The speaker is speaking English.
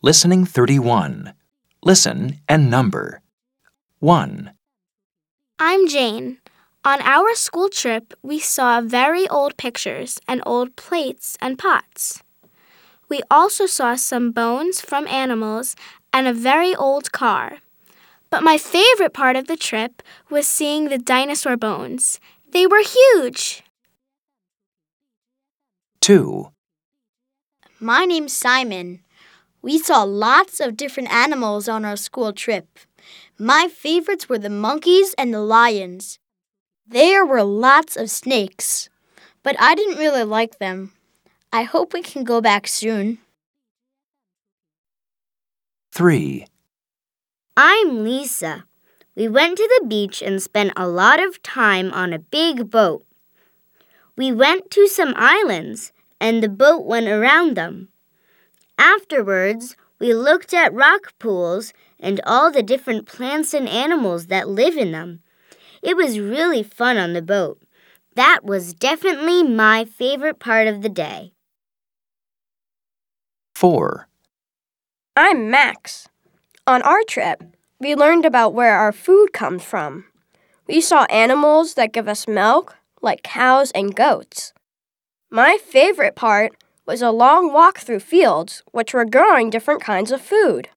Listening 31. Listen and number. 1, I'm Jane. On our school trip, we saw very old pictures and old plates and pots. We also saw some bones from animals and a very old car. But my favorite part of the trip was seeing the dinosaur bones. They were huge. 2, My name's Simon. We saw lots of different animals on our school trip. My favorites were the monkeys and the lions. There were lots of snakes, but I didn't really like them. I hope we can go back soon. 3, I'm Lisa. We went to the beach and spent a lot of time on a big boat. We went to some islands, and the boat went around them. Afterwards, we looked at rock pools and all the different plants and animals that live in them. It was really fun on the boat. That was definitely my favorite part of the day. 4, I'm Max. On our trip, we learned about where our food comes from. We saw animals that give us milk, like cows and goats. My favorite part was a long walk through fields which were growing different kinds of food.